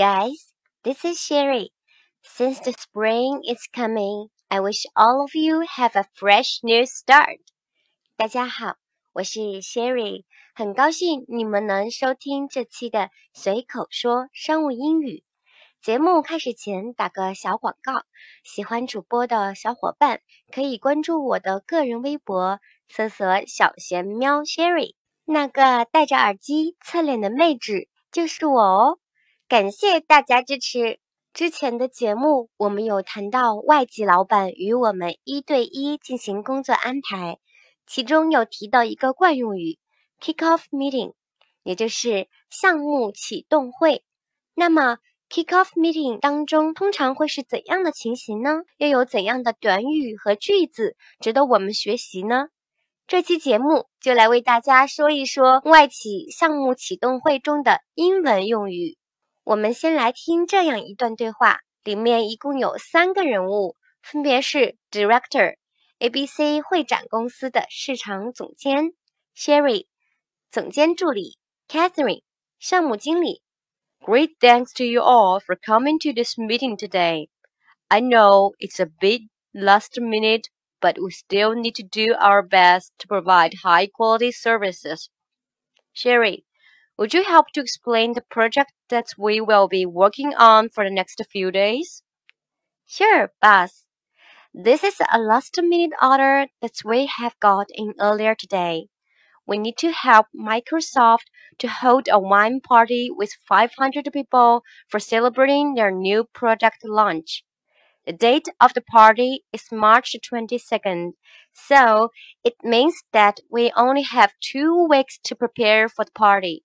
Guys, this is Sherry. Since the spring is coming, I wish all of you have a fresh new start. 大家好，我是 Sherry，很高兴你们能收听这期的随口说商务英语。节目开始前打个小广告，喜欢主播的小伙伴可以关注我的个人微博，搜索“小贤喵 Sherry”，那个戴着耳机侧脸的妹纸就是我哦。感谢大家支持。之前的节目我们有谈到外籍老板与我们一对一进行工作安排，其中有提到一个惯用语 “kick off meeting”，也就是项目启动会。那么 kick off meeting 当中通常会是怎样的情形呢？又有怎样的短语和句子值得我们学习呢？这期节目就来为大家说一说外企项目启动会中的英文用语。我们先来听这样一段对话，里面一共有三个人物，分别是 Director，ABC 会展公司的市场总监；Sherry，总监助理；Catherine，项目经理。Great thanks to you all for coming to this meeting today. I know it's a bit last minute, but we still need to do our best to provide high quality services. Sherry, would you help to explain the project that we will be working on for the next few days? Sure, boss. This is a last minute order that we have got in earlier today. We need to help Microsoft to hold a wine party with 500 people for celebrating their new product launch. The date of the party is March 22nd, so it means that we only have two weeks to prepare for the party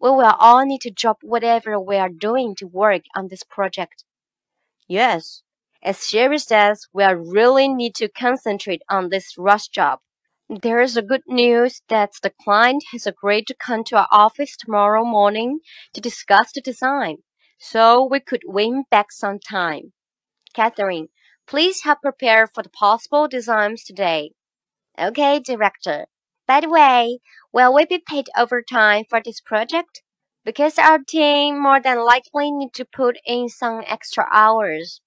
we will all need to drop whatever we are doing to work on this project. Yes, as Sherry says, we really need to concentrate on this rush job. There is a good news that the client has agreed to come to our office tomorrow morning to discuss the design, so we could win back some time. Catherine, please help prepare for the possible designs today. Okay, director. By the way, will we be paid overtime for this project? Because our team more than likely need to put in some extra hours.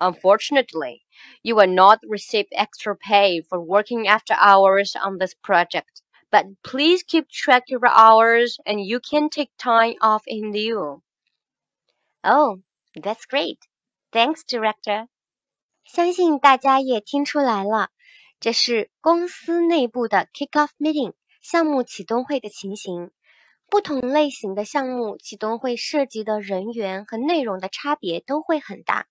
Unfortunately, you will not receive extra pay for working after hours on this project. But please keep track of your hours and you can take time off in lieu. Oh, that's great. Thanks, Director. 相信大家也听出来了。 这是公司内部的 kick-off meeting 项目启动会的情形。不同类型的项目启动会涉及的人员和内容的差别都会很大。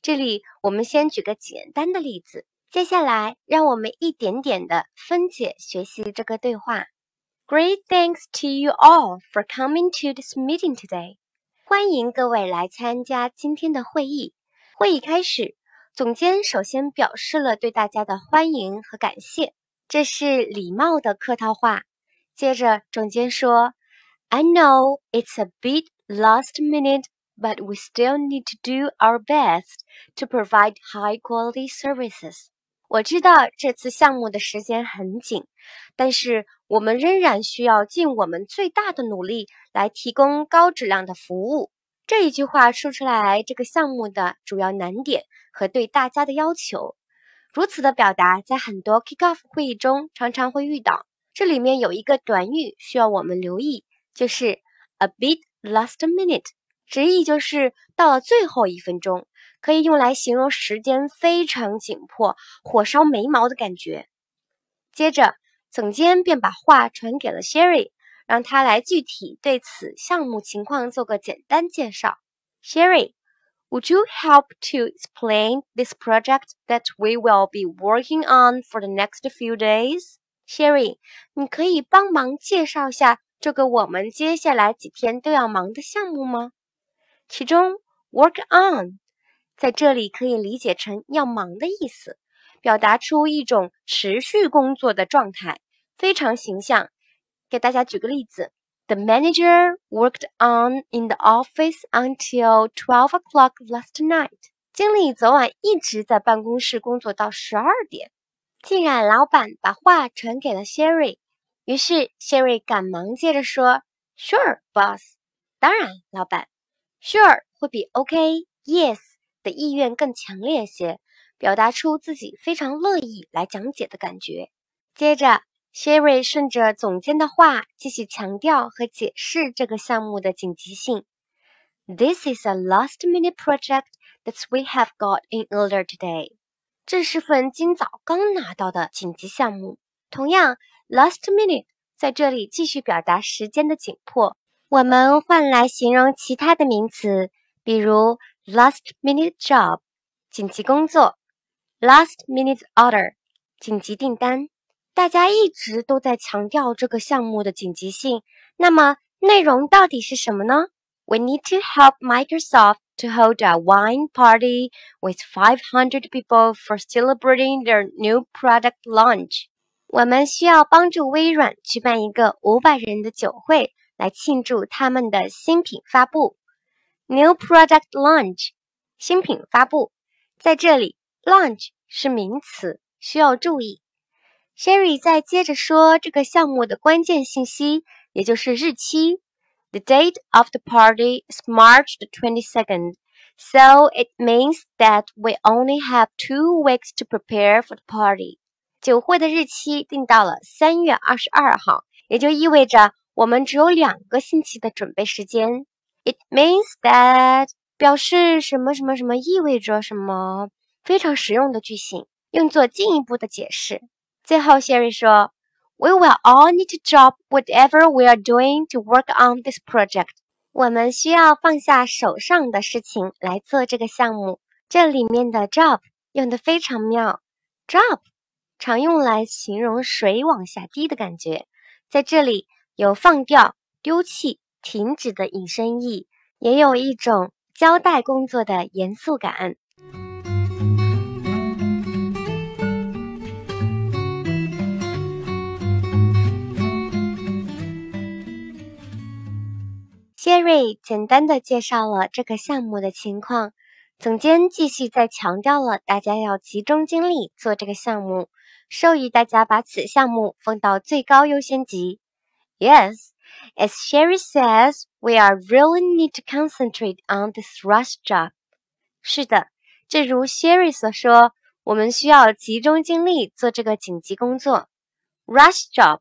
这里我们先举个简单的例子，接下来让我们一点点的分解学习这个对话。Great thanks to you all for coming to this meeting today。欢迎各位来参加今天的会议。会议开始。总监首先表示了对大家的欢迎和感谢，这是礼貌的客套话。接着，总监说：“I know it's a bit last minute, but we still need to do our best to provide high quality services。”我知道这次项目的时间很紧，但是我们仍然需要尽我们最大的努力来提供高质量的服务。这一句话说出来，这个项目的主要难点和对大家的要求，如此的表达在很多 kickoff 会议中常常会遇到。这里面有一个短语需要我们留意，就是 a bit last minute，直译就是到了最后一分钟，可以用来形容时间非常紧迫、火烧眉毛的感觉。接着，总监便把话传给了 Sherry。让他来具体对此项目情况做个简单介绍。Sherry, would you help to explain this project that we will be working on for the next few days? Sherry，你可以帮忙介绍下这个我们接下来几天都要忙的项目吗？其中 work on 在这里可以理解成要忙的意思，表达出一种持续工作的状态，非常形象。给大家举个例子：The manager worked on in the office until twelve o'clock last night。经理昨晚一直在办公室工作到十二点。竟然老板把话传给了 Sherry，于是 Sherry 赶忙接着说：“Sure, boss。当然，老板。Sure 会比 OK、Yes 的意愿更强烈些，表达出自己非常乐意来讲解的感觉。接着，Sherry 顺着总监的话继续强调和解释这个项目的紧急性。This is a last-minute project that we have got in order today. 这是份今早刚拿到的紧急项目。同样，last minute 在这里继续表达时间的紧迫。我们换来形容其他的名词，比如 last minute job 紧急工作，last minute order 紧急订单。大家一直都在强调这个项目的紧急性。那么内容到底是什么呢？We need to help Microsoft to hold a wine party with 500 people for celebrating their new product launch. 我们需要帮助微软举办一个五百人的酒会，来庆祝他们的新品发布。New product launch，新品发布，在这里 launch 是名词，需要注意。Sherry 再接着说这个项目的关键信息，也就是日期。The date of the party is March the 22nd, so it means that we only have two weeks to prepare for the party. 酒会的日期定到了三月二十二号，也就意味着我们只有两个星期的准备时间。It means that 表示什么什么什么意味着什么，非常实用的句型，用作进一步的解释。最后，Sherry 说：“We will all need to drop whatever we are doing to work on this project。”我们需要放下手上的事情来做这个项目。这里面的 drop 用的非常妙，drop 常用来形容水往下滴的感觉，在这里有放掉、丢弃、停止的引申义，也有一种交代工作的严肃感。Sherry 简单的介绍了这个项目的情况，总监继续再强调了大家要集中精力做这个项目，授予大家把此项目放到最高优先级。Yes, as Sherry says, we are really need to concentrate on this rush job. 是的，正如 Sherry 所说，我们需要集中精力做这个紧急工作。Rush job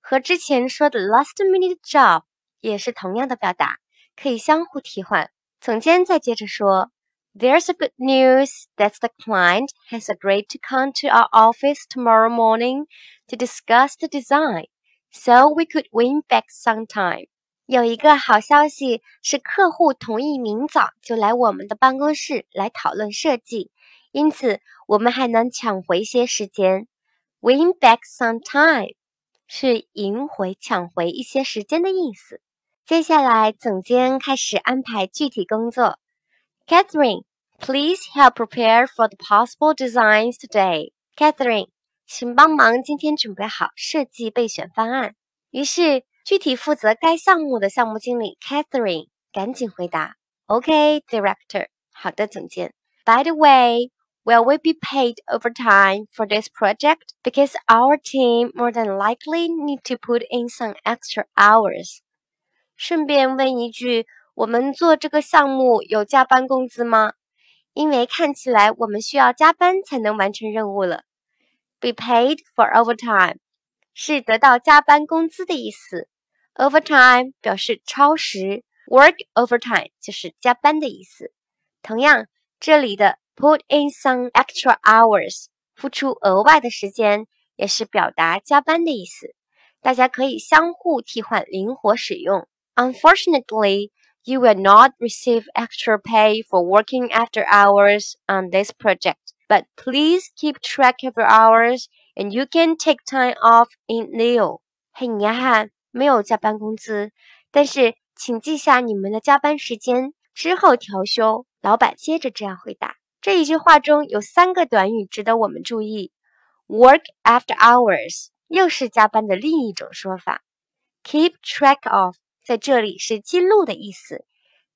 和之前说的 last minute job。也是同样的表达，可以相互替换。总监再接着说：“There's a good news that the client has agreed to come to our office tomorrow morning to discuss the design, so we could win back some time.” 有一个好消息是，客户同意明早就来我们的办公室来讨论设计，因此我们还能抢回些时间。Win back some time 是赢回、抢回一些时间的意思。 接下来，总监开始安排具体工作。Catherine, please help prepare for the possible designs today. Catherine，请帮忙今天准备好设计备选方案。于是，具体负责该项目的项目经理 Catherine 赶紧回答：“OK, Director。”好的，总监。By the way, will we be paid overtime for this project? Because our team more than likely need to put in some extra hours. 顺便问一句，我们做这个项目有加班工资吗？因为看起来我们需要加班才能完成任务了。Be paid for overtime 是得到加班工资的意思。Overtime 表示超时，work overtime 就是加班的意思。同样，这里的 put in some extra hours 付出额外的时间，也是表达加班的意思。大家可以相互替换，灵活使用。Unfortunately, you will not receive extra pay for working after hours on this project, but please keep track of your hours and you can take time off in lieu. 很遗憾，没有加班工资，但是请记下你们的加班时间，之后调休。老板接着这样回答。这一句话中有三个短语值得我们注意。Work after hours 又是加班的另一种说法。Keep track of 在这里是记录的意思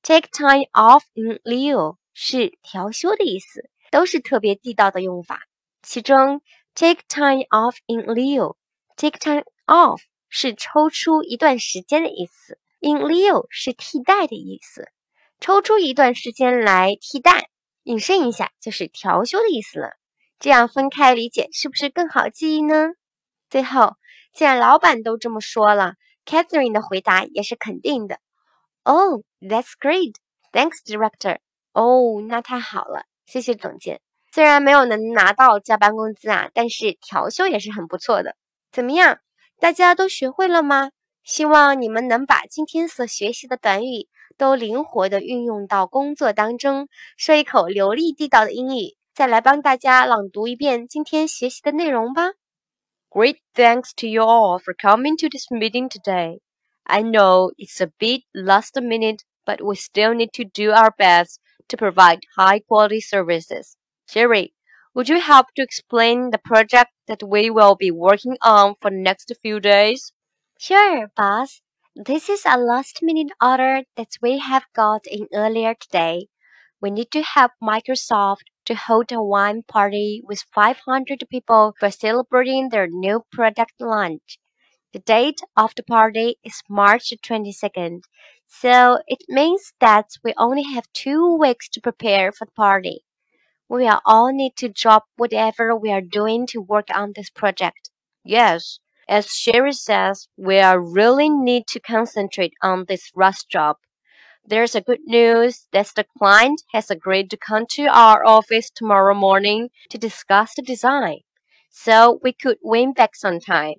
，take time off in lieu 是调休的意思，都是特别地道的用法。其中，take time off in lieu，take time off 是抽出一段时间的意思，in lieu 是替代的意思。抽出一段时间来替代，引申一下就是调休的意思了。这样分开理解是不是更好记忆呢？最后，既然老板都这么说了，Catherine 的回答也是肯定的。Oh, that's great. Thanks, director. 哦，那太好了，谢谢总监。虽然没有能拿到加班工资啊，但是调休也是很不错的。怎么样，大家都学会了吗？希望你们能把今天所学习的短语都灵活的运用到工作当中，说一口流利地道的英语。再来帮大家朗读一遍今天学习的内容吧。Great thanks to you all for coming to this meeting today. I know it's a bit last minute, but we still need to do our best to provide high quality services. Sherry, would you help to explain the project that we will be working on for the next few days? Sure, boss. This is a last minute order that we have got in earlier today. We need to help Microsoft to hold a wine party with 500 people for celebrating their new product launch. The date of the party is March 22nd, so it means that we only have two weeks to prepare for the party. We all need to drop whatever we are doing to work on this project. Yes, as Sherry says, we are really need to concentrate on this rush job. There's a good news that the client has agreed to come to our office tomorrow morning to discuss the design, so we could win back some time.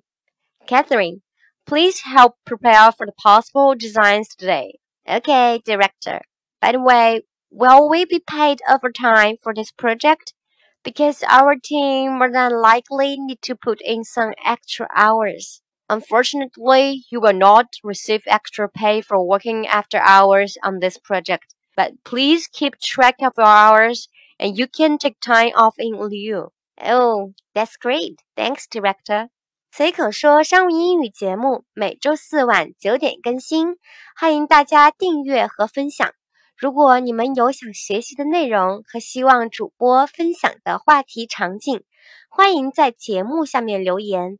Catherine, please help prepare for the possible designs today. Okay, director. By the way, Will we be paid overtime for this project? Because our team more than likely need to put in some extra hours. Unfortunately, you will not receive extra pay for working after hours on this project, but please keep track of your hours and you can take time off in lieu. Oh, that's great. Thanks, director. 随口说商务英语节目每周四晚九点更新，欢迎大家订阅和分享。如果你们有想学习的内容和希望主播分享的话题场景，欢迎在节目下面留言。